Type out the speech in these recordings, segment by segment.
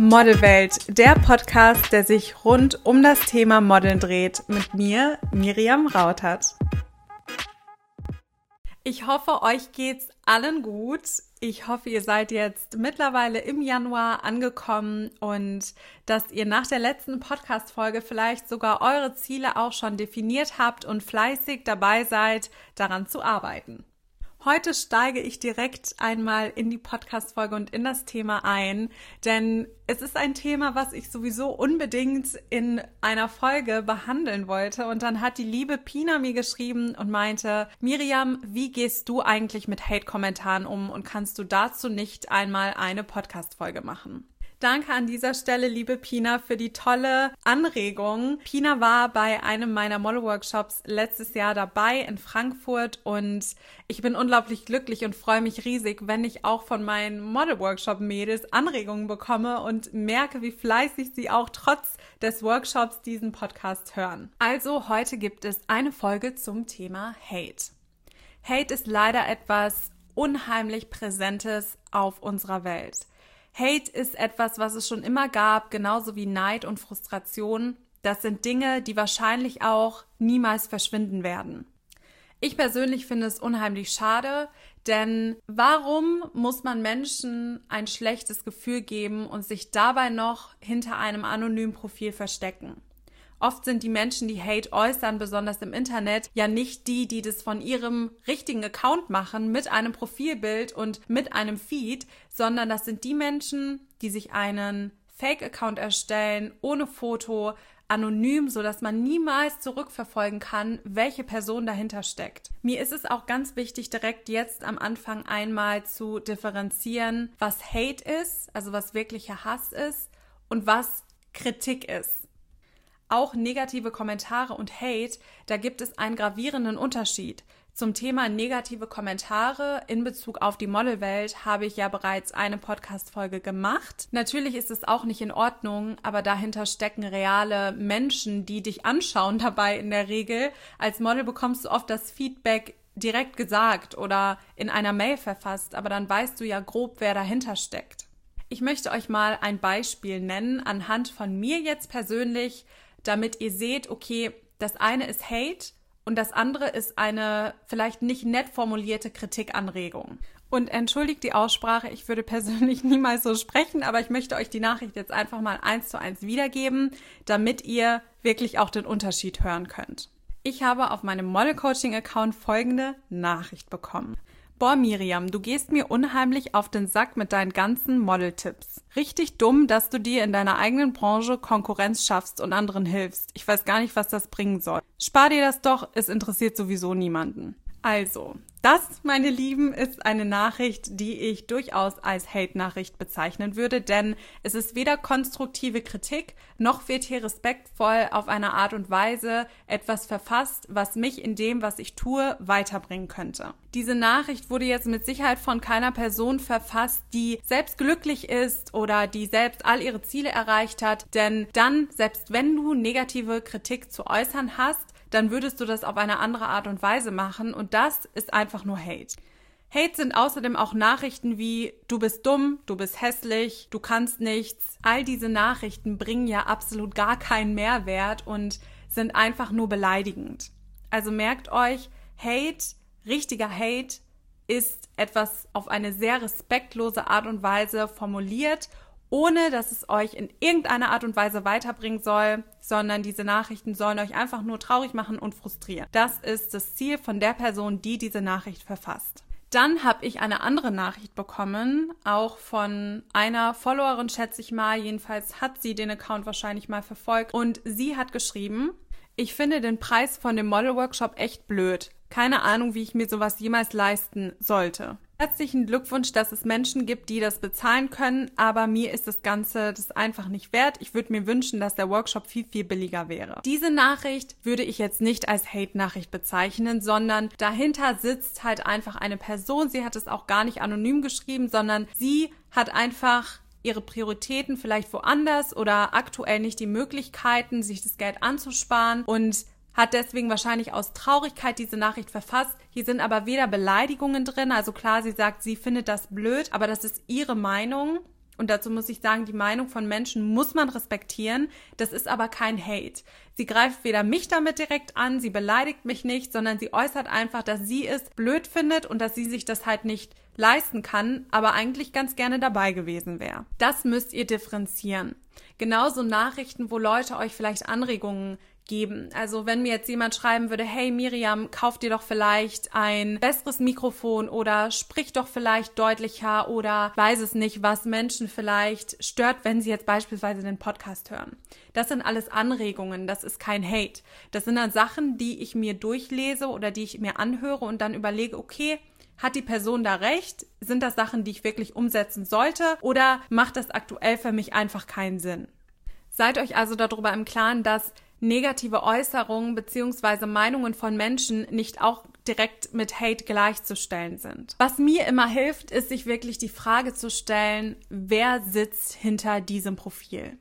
Modelwelt, der Podcast, der sich rund um das Thema Modeln dreht, mit mir, Miriam Rautert. Ich hoffe, euch geht's allen gut. Ich hoffe, ihr seid jetzt mittlerweile im Januar angekommen und dass ihr nach der letzten Podcast-Folge vielleicht sogar eure Ziele auch schon definiert habt und fleißig dabei seid, daran zu arbeiten. Heute steige ich direkt einmal in die Podcast-Folge und in das Thema ein, denn es ist ein Thema, was ich sowieso unbedingt in einer Folge behandeln wollte. Und dann hat die liebe Pina mir geschrieben und meinte, Miriam, wie gehst du eigentlich mit Hate-Kommentaren um und kannst du dazu nicht einmal eine Podcast-Folge machen? Danke an dieser Stelle, liebe Pina, für die tolle Anregung. Pina war bei einem meiner Model-Workshops letztes Jahr dabei in Frankfurt und ich bin unglaublich glücklich und freue mich riesig, wenn ich auch von meinen Model-Workshop-Mädels Anregungen bekomme und merke, wie fleißig sie auch trotz des Workshops diesen Podcast hören. Also heute gibt es eine Folge zum Thema Hate. Hate ist leider etwas unheimlich Präsentes auf unserer Welt. Hate ist etwas, was es schon immer gab, genauso wie Neid und Frustration. Das sind Dinge, die wahrscheinlich auch niemals verschwinden werden. Ich persönlich finde es unheimlich schade, denn warum muss man Menschen ein schlechtes Gefühl geben und sich dabei noch hinter einem anonymen Profil verstecken? Oft sind die Menschen, die Hate äußern, besonders im Internet, ja nicht die, die das von ihrem richtigen Account machen, mit einem Profilbild und mit einem Feed, sondern das sind die Menschen, die sich einen Fake-Account erstellen, ohne Foto, anonym, so dass man niemals zurückverfolgen kann, welche Person dahinter steckt. Mir ist es auch ganz wichtig, direkt jetzt am Anfang einmal zu differenzieren, was Hate ist, also was wirklicher Hass ist und was Kritik ist auch negative Kommentare und Hate, da gibt es einen gravierenden Unterschied. Zum Thema negative Kommentare in Bezug auf die Modelwelt habe ich ja bereits eine Podcast-Folge gemacht. Natürlich ist es auch nicht in Ordnung, aber dahinter stecken reale Menschen, die dich anschauen dabei in der Regel. Als Model bekommst du oft das Feedback direkt gesagt oder in einer Mail verfasst, aber dann weißt du ja grob, wer dahinter steckt. Ich möchte euch mal ein Beispiel nennen anhand von mir jetzt persönlich, damit ihr seht, okay, das eine ist Hate und das andere ist eine vielleicht nicht nett formulierte Kritikanregung. Und entschuldigt die Aussprache, ich würde persönlich niemals so sprechen, aber ich möchte euch die Nachricht jetzt einfach mal eins zu eins wiedergeben, damit ihr wirklich auch den Unterschied hören könnt. Ich habe auf meinem Model Coaching Account folgende Nachricht bekommen. Boah, Miriam, du gehst mir unheimlich auf den Sack mit deinen ganzen Model-Tipps. Richtig dumm, dass du dir in deiner eigenen Branche Konkurrenz schaffst und anderen hilfst. Ich weiß gar nicht, was das bringen soll. Spar dir das doch, es interessiert sowieso niemanden. Also, das, meine Lieben, ist eine Nachricht, die ich durchaus als Hate-Nachricht bezeichnen würde, denn es ist weder konstruktive Kritik, noch wird hier respektvoll auf eine Art und Weise etwas verfasst, was mich in dem, was ich tue, weiterbringen könnte. Diese Nachricht wurde jetzt mit Sicherheit von keiner Person verfasst, die selbst glücklich ist oder die selbst all ihre Ziele erreicht hat, denn dann, selbst wenn du negative Kritik zu äußern hast, dann würdest du das auf eine andere Art und Weise machen und das ist einfach nur Hate. Hate sind außerdem auch Nachrichten wie du bist dumm, du bist hässlich, du kannst nichts. All diese Nachrichten bringen ja absolut gar keinen Mehrwert und sind einfach nur beleidigend. Also merkt euch, Hate, richtiger Hate ist etwas auf eine sehr respektlose Art und Weise formuliert ohne dass es euch in irgendeiner Art und Weise weiterbringen soll, sondern diese Nachrichten sollen euch einfach nur traurig machen und frustrieren. Das ist das Ziel von der Person, die diese Nachricht verfasst. Dann habe ich eine andere Nachricht bekommen, auch von einer Followerin, schätze ich mal. Jedenfalls hat sie den Account wahrscheinlich mal verfolgt. Und sie hat geschrieben, ich finde den Preis von dem Model Workshop echt blöd. Keine Ahnung, wie ich mir sowas jemals leisten sollte. Herzlichen Glückwunsch, dass es Menschen gibt, die das bezahlen können, aber mir ist das Ganze das einfach nicht wert. Ich würde mir wünschen, dass der Workshop viel, viel billiger wäre. Diese Nachricht würde ich jetzt nicht als Hate-Nachricht bezeichnen, sondern dahinter sitzt halt einfach eine Person. Sie hat es auch gar nicht anonym geschrieben, sondern sie hat einfach ihre Prioritäten vielleicht woanders oder aktuell nicht die Möglichkeiten, sich das Geld anzusparen und hat deswegen wahrscheinlich aus Traurigkeit diese Nachricht verfasst. Hier sind aber weder Beleidigungen drin, also klar, sie sagt, sie findet das blöd, aber das ist ihre Meinung Und dazu muss ich sagen, die Meinung von Menschen muss man respektieren. Das ist aber kein Hate. Sie greift weder mich damit direkt an, sie beleidigt mich nicht, sondern sie äußert einfach, dass sie es blöd findet und dass sie sich das halt nicht leisten kann, aber eigentlich ganz gerne dabei gewesen wäre. Das müsst ihr differenzieren. Genauso Nachrichten, wo Leute euch vielleicht Anregungen geben. Also wenn mir jetzt jemand schreiben würde, hey Miriam, kauf dir doch vielleicht ein besseres Mikrofon oder sprich doch vielleicht deutlicher oder weiß es nicht, was Menschen vielleicht stört, wenn sie jetzt beispielsweise den Podcast hören. Das sind alles Anregungen, das ist kein Hate. Das sind dann Sachen, die ich mir durchlese oder die ich mir anhöre und dann überlege, okay, hat die Person da recht? Sind das Sachen, die ich wirklich umsetzen sollte? Oder macht das aktuell für mich einfach keinen Sinn? Seid euch also darüber im Klaren, dass negative Äußerungen beziehungsweise Meinungen von Menschen nicht auch direkt mit Hate gleichzustellen sind. Was mir immer hilft, ist sich wirklich die Frage zu stellen, wer sitzt hinter diesem Profil?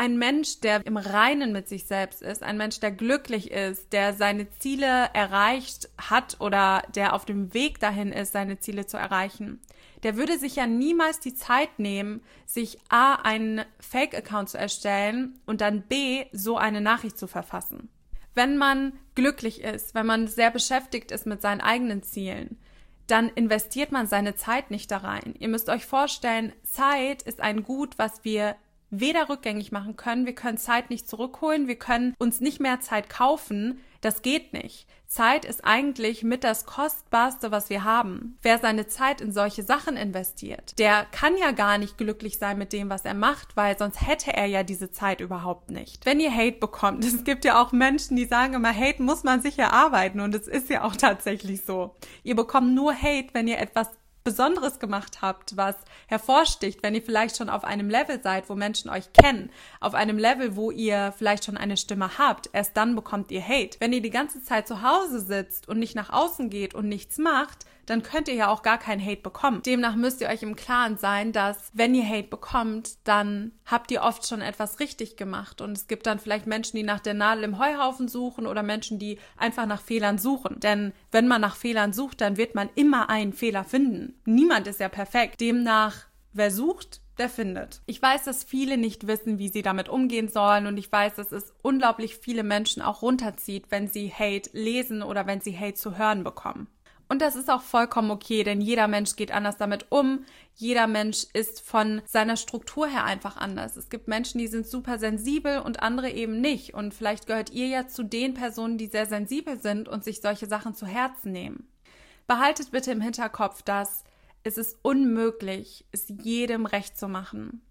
Ein Mensch, der im Reinen mit sich selbst ist, ein Mensch, der glücklich ist, der seine Ziele erreicht hat oder der auf dem Weg dahin ist, seine Ziele zu erreichen, der würde sich ja niemals die Zeit nehmen, sich A, einen Fake-Account zu erstellen und dann B, so eine Nachricht zu verfassen. Wenn man glücklich ist, wenn man sehr beschäftigt ist mit seinen eigenen Zielen, dann investiert man seine Zeit nicht da rein. Ihr müsst euch vorstellen, Zeit ist ein Gut, was wir weder rückgängig machen können, wir können Zeit nicht zurückholen, wir können uns nicht mehr Zeit kaufen, das geht nicht. Zeit ist eigentlich mit das Kostbarste, was wir haben. Wer seine Zeit in solche Sachen investiert, der kann ja gar nicht glücklich sein mit dem, was er macht, weil sonst hätte er ja diese Zeit überhaupt nicht. Wenn ihr Hate bekommt, es gibt ja auch Menschen, die sagen immer, Hate muss man sich erarbeiten und es ist ja auch tatsächlich so. Ihr bekommt nur Hate, wenn ihr etwas Besonderes gemacht habt, was hervorsticht, wenn ihr vielleicht schon auf einem Level seid, wo Menschen euch kennen, auf einem Level, wo ihr vielleicht schon eine Stimme habt, erst dann bekommt ihr Hate. Wenn ihr die ganze Zeit zu Hause sitzt und nicht nach außen geht und nichts macht, dann könnt ihr ja auch gar keinen Hate bekommen. Demnach müsst ihr euch im Klaren sein, dass wenn ihr Hate bekommt, dann habt ihr oft schon etwas richtig gemacht. Und es gibt dann vielleicht Menschen, die nach der Nadel im Heuhaufen suchen oder Menschen, die einfach nach Fehlern suchen. Denn wenn man nach Fehlern sucht, dann wird man immer einen Fehler finden. Niemand ist ja perfekt. Demnach, wer sucht, der findet. Ich weiß, dass viele nicht wissen, wie sie damit umgehen sollen und ich weiß, dass es unglaublich viele Menschen auch runterzieht, wenn sie Hate lesen oder wenn sie Hate zu hören bekommen. Und das ist auch vollkommen okay, denn jeder Mensch geht anders damit um. Jeder Mensch ist von seiner Struktur her einfach anders. Es gibt Menschen, die sind super sensibel und andere eben nicht. Und vielleicht gehört ihr ja zu den Personen, die sehr sensibel sind und sich solche Sachen zu Herzen nehmen. Behaltet bitte im Hinterkopf, dass es ist unmöglich, es jedem recht zu machen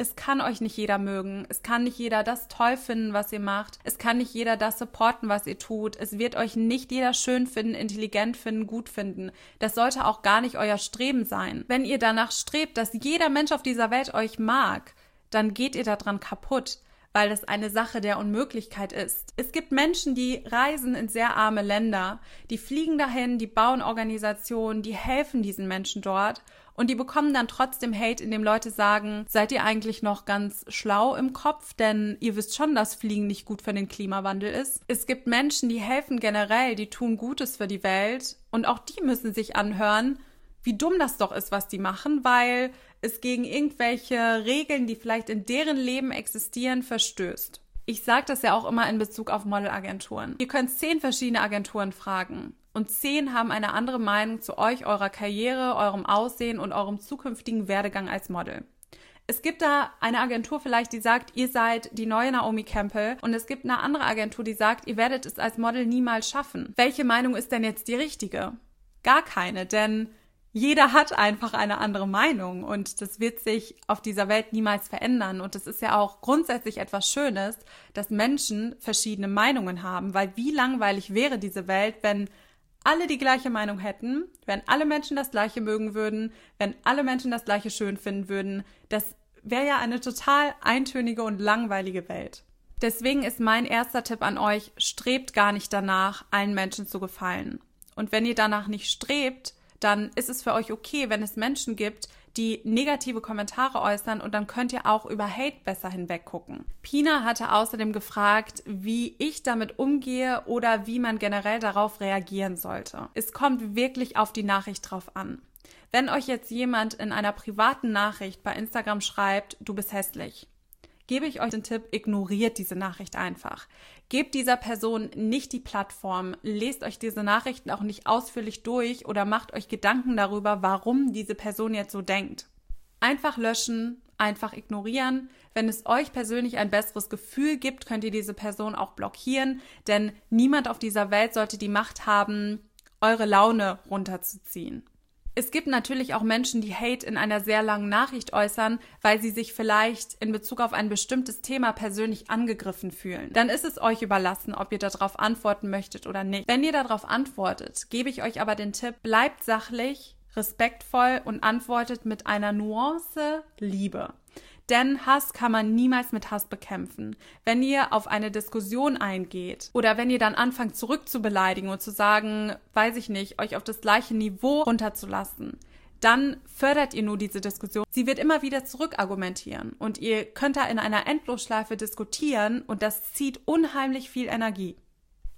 es kann euch nicht jeder mögen. Es kann nicht jeder das toll finden, was ihr macht. Es kann nicht jeder das supporten, was ihr tut. Es wird euch nicht jeder schön finden, intelligent finden, gut finden. Das sollte auch gar nicht euer Streben sein. Wenn ihr danach strebt, dass jeder Mensch auf dieser Welt euch mag, dann geht ihr daran kaputt weil das eine Sache der Unmöglichkeit ist. Es gibt Menschen, die reisen in sehr arme Länder, die fliegen dahin, die bauen Organisationen, die helfen diesen Menschen dort und die bekommen dann trotzdem Hate, indem Leute sagen, seid ihr eigentlich noch ganz schlau im Kopf, denn ihr wisst schon, dass Fliegen nicht gut für den Klimawandel ist. Es gibt Menschen, die helfen generell, die tun Gutes für die Welt und auch die müssen sich anhören, wie dumm das doch ist, was die machen, weil es gegen irgendwelche Regeln, die vielleicht in deren Leben existieren, verstößt. Ich sage das ja auch immer in Bezug auf Modelagenturen. Ihr könnt zehn verschiedene Agenturen fragen und zehn haben eine andere Meinung zu euch, eurer Karriere, eurem Aussehen und eurem zukünftigen Werdegang als Model. Es gibt da eine Agentur vielleicht, die sagt, ihr seid die neue Naomi Campbell und es gibt eine andere Agentur, die sagt, ihr werdet es als Model niemals schaffen. Welche Meinung ist denn jetzt die richtige? Gar keine, denn jeder hat einfach eine andere Meinung und das wird sich auf dieser Welt niemals verändern. Und es ist ja auch grundsätzlich etwas Schönes, dass Menschen verschiedene Meinungen haben, weil wie langweilig wäre diese Welt, wenn alle die gleiche Meinung hätten, wenn alle Menschen das gleiche mögen würden, wenn alle Menschen das gleiche schön finden würden. Das wäre ja eine total eintönige und langweilige Welt. Deswegen ist mein erster Tipp an euch, strebt gar nicht danach, allen Menschen zu gefallen. Und wenn ihr danach nicht strebt, dann ist es für euch okay, wenn es Menschen gibt, die negative Kommentare äußern und dann könnt ihr auch über Hate besser hinweggucken. Pina hatte außerdem gefragt, wie ich damit umgehe oder wie man generell darauf reagieren sollte. Es kommt wirklich auf die Nachricht drauf an. Wenn euch jetzt jemand in einer privaten Nachricht bei Instagram schreibt, du bist hässlich, gebe ich euch den Tipp, ignoriert diese Nachricht einfach. Gebt dieser Person nicht die Plattform, lest euch diese Nachrichten auch nicht ausführlich durch oder macht euch Gedanken darüber, warum diese Person jetzt so denkt. Einfach löschen, einfach ignorieren. Wenn es euch persönlich ein besseres Gefühl gibt, könnt ihr diese Person auch blockieren, denn niemand auf dieser Welt sollte die Macht haben, eure Laune runterzuziehen. Es gibt natürlich auch Menschen, die Hate in einer sehr langen Nachricht äußern, weil sie sich vielleicht in Bezug auf ein bestimmtes Thema persönlich angegriffen fühlen. Dann ist es euch überlassen, ob ihr darauf antworten möchtet oder nicht. Wenn ihr darauf antwortet, gebe ich euch aber den Tipp, bleibt sachlich, respektvoll und antwortet mit einer Nuance Liebe. Denn Hass kann man niemals mit Hass bekämpfen. Wenn ihr auf eine Diskussion eingeht oder wenn ihr dann anfangt zurück zu beleidigen und zu sagen, weiß ich nicht, euch auf das gleiche Niveau runterzulassen, dann fördert ihr nur diese Diskussion. Sie wird immer wieder zurückargumentieren und ihr könnt da in einer Endlosschleife diskutieren und das zieht unheimlich viel Energie.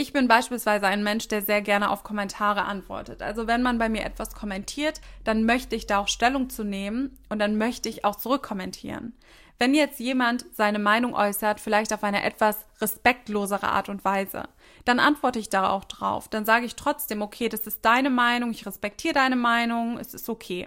Ich bin beispielsweise ein Mensch, der sehr gerne auf Kommentare antwortet. Also wenn man bei mir etwas kommentiert, dann möchte ich da auch Stellung zu nehmen und dann möchte ich auch zurückkommentieren. Wenn jetzt jemand seine Meinung äußert, vielleicht auf eine etwas respektlosere Art und Weise, dann antworte ich da auch drauf. Dann sage ich trotzdem, okay, das ist deine Meinung, ich respektiere deine Meinung, es ist okay.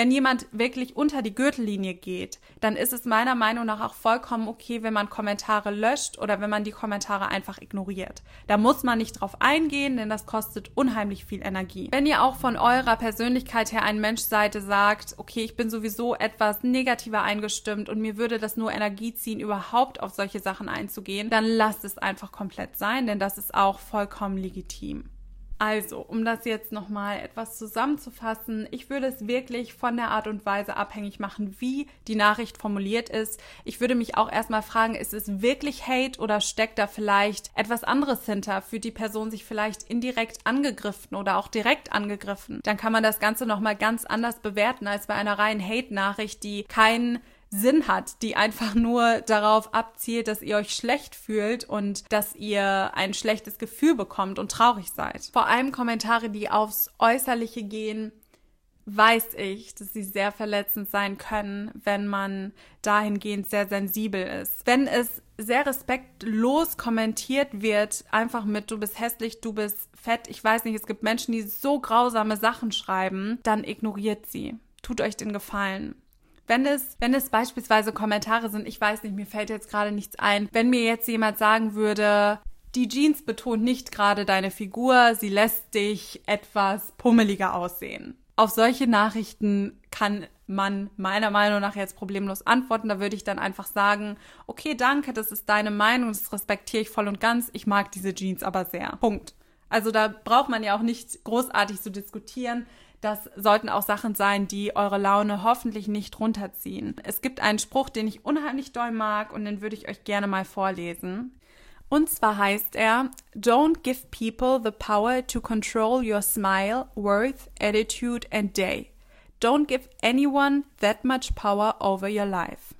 Wenn jemand wirklich unter die Gürtellinie geht, dann ist es meiner Meinung nach auch vollkommen okay, wenn man Kommentare löscht oder wenn man die Kommentare einfach ignoriert. Da muss man nicht drauf eingehen, denn das kostet unheimlich viel Energie. Wenn ihr auch von eurer Persönlichkeit her ein Mensch seid, der sagt, okay, ich bin sowieso etwas negativer eingestimmt und mir würde das nur Energie ziehen, überhaupt auf solche Sachen einzugehen, dann lasst es einfach komplett sein, denn das ist auch vollkommen legitim. Also, um das jetzt nochmal etwas zusammenzufassen, ich würde es wirklich von der Art und Weise abhängig machen, wie die Nachricht formuliert ist. Ich würde mich auch erstmal fragen, ist es wirklich Hate oder steckt da vielleicht etwas anderes hinter? Fühlt die Person sich vielleicht indirekt angegriffen oder auch direkt angegriffen? Dann kann man das Ganze nochmal ganz anders bewerten als bei einer reinen Hate-Nachricht, die keinen Sinn hat, die einfach nur darauf abzielt, dass ihr euch schlecht fühlt und dass ihr ein schlechtes Gefühl bekommt und traurig seid. Vor allem Kommentare, die aufs Äußerliche gehen, weiß ich, dass sie sehr verletzend sein können, wenn man dahingehend sehr sensibel ist. Wenn es sehr respektlos kommentiert wird, einfach mit du bist hässlich, du bist fett, ich weiß nicht, es gibt Menschen, die so grausame Sachen schreiben, dann ignoriert sie. Tut euch den Gefallen. Wenn es, wenn es beispielsweise Kommentare sind, ich weiß nicht, mir fällt jetzt gerade nichts ein. Wenn mir jetzt jemand sagen würde, die Jeans betont nicht gerade deine Figur, sie lässt dich etwas pummeliger aussehen. Auf solche Nachrichten kann man meiner Meinung nach jetzt problemlos antworten. Da würde ich dann einfach sagen, okay, danke, das ist deine Meinung, das respektiere ich voll und ganz. Ich mag diese Jeans aber sehr. Punkt. Also da braucht man ja auch nicht großartig zu diskutieren. Das sollten auch Sachen sein, die eure Laune hoffentlich nicht runterziehen. Es gibt einen Spruch, den ich unheimlich doll mag und den würde ich euch gerne mal vorlesen. Und zwar heißt er, Don't give people the power to control your smile, worth, attitude and day. Don't give anyone that much power over your life.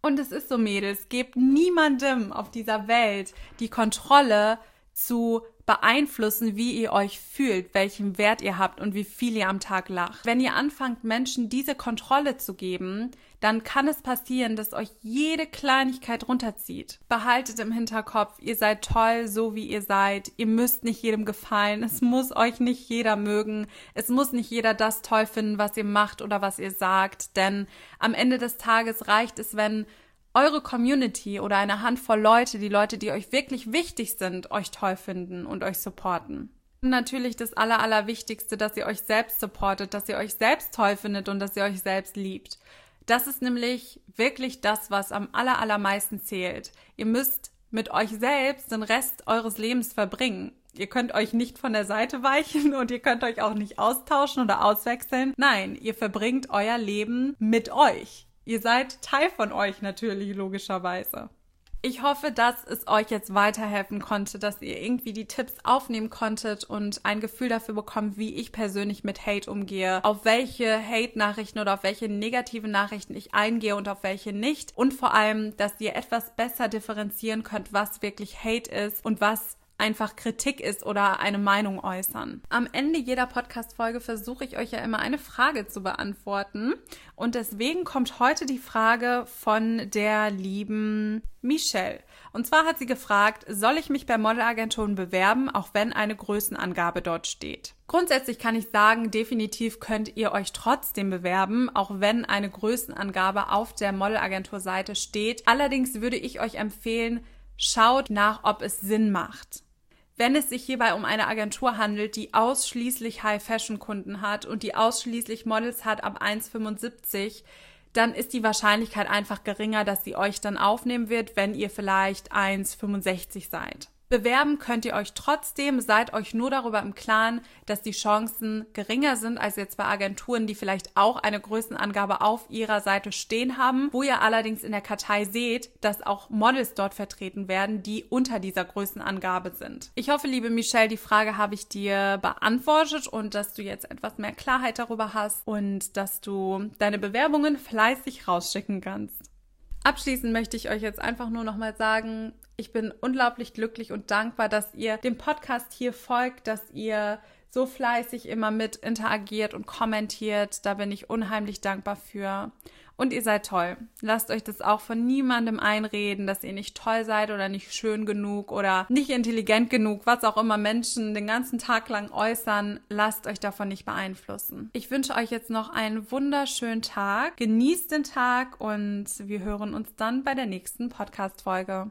Und es ist so, Mädels, gebt niemandem auf dieser Welt die Kontrolle zu beeinflussen, wie ihr euch fühlt, welchen Wert ihr habt und wie viel ihr am Tag lacht. Wenn ihr anfangt, Menschen diese Kontrolle zu geben, dann kann es passieren, dass euch jede Kleinigkeit runterzieht. Behaltet im Hinterkopf, ihr seid toll, so wie ihr seid. Ihr müsst nicht jedem gefallen. Es muss euch nicht jeder mögen. Es muss nicht jeder das toll finden, was ihr macht oder was ihr sagt. Denn am Ende des Tages reicht es, wenn eure Community oder eine Handvoll Leute, die Leute, die euch wirklich wichtig sind, euch toll finden und euch supporten. Und natürlich das Aller, Allerwichtigste, dass ihr euch selbst supportet, dass ihr euch selbst toll findet und dass ihr euch selbst liebt. Das ist nämlich wirklich das, was am aller, allermeisten zählt. Ihr müsst mit euch selbst den Rest eures Lebens verbringen. Ihr könnt euch nicht von der Seite weichen und ihr könnt euch auch nicht austauschen oder auswechseln. Nein, ihr verbringt euer Leben mit euch. Ihr seid Teil von euch natürlich, logischerweise. Ich hoffe, dass es euch jetzt weiterhelfen konnte, dass ihr irgendwie die Tipps aufnehmen konntet und ein Gefühl dafür bekommt, wie ich persönlich mit Hate umgehe, auf welche Hate-Nachrichten oder auf welche negativen Nachrichten ich eingehe und auf welche nicht. Und vor allem, dass ihr etwas besser differenzieren könnt, was wirklich Hate ist und was einfach Kritik ist oder eine Meinung äußern. Am Ende jeder Podcast-Folge versuche ich euch ja immer eine Frage zu beantworten. Und deswegen kommt heute die Frage von der lieben Michelle. Und zwar hat sie gefragt, soll ich mich bei Modelagenturen bewerben, auch wenn eine Größenangabe dort steht? Grundsätzlich kann ich sagen, definitiv könnt ihr euch trotzdem bewerben, auch wenn eine Größenangabe auf der Modelagentur-Seite steht. Allerdings würde ich euch empfehlen, schaut nach, ob es Sinn macht. Wenn es sich hierbei um eine Agentur handelt, die ausschließlich High-Fashion-Kunden hat und die ausschließlich Models hat ab 1,75, dann ist die Wahrscheinlichkeit einfach geringer, dass sie euch dann aufnehmen wird, wenn ihr vielleicht 1,65 seid. Bewerben könnt ihr euch trotzdem, seid euch nur darüber im Klaren, dass die Chancen geringer sind als jetzt bei Agenturen, die vielleicht auch eine Größenangabe auf ihrer Seite stehen haben, wo ihr allerdings in der Kartei seht, dass auch Models dort vertreten werden, die unter dieser Größenangabe sind. Ich hoffe, liebe Michelle, die Frage habe ich dir beantwortet und dass du jetzt etwas mehr Klarheit darüber hast und dass du deine Bewerbungen fleißig rausschicken kannst. Abschließend möchte ich euch jetzt einfach nur noch mal sagen, ich bin unglaublich glücklich und dankbar, dass ihr dem Podcast hier folgt, dass ihr so fleißig immer mit interagiert und kommentiert. Da bin ich unheimlich dankbar für. Und ihr seid toll. Lasst euch das auch von niemandem einreden, dass ihr nicht toll seid oder nicht schön genug oder nicht intelligent genug, was auch immer Menschen den ganzen Tag lang äußern. Lasst euch davon nicht beeinflussen. Ich wünsche euch jetzt noch einen wunderschönen Tag. Genießt den Tag und wir hören uns dann bei der nächsten Podcast-Folge.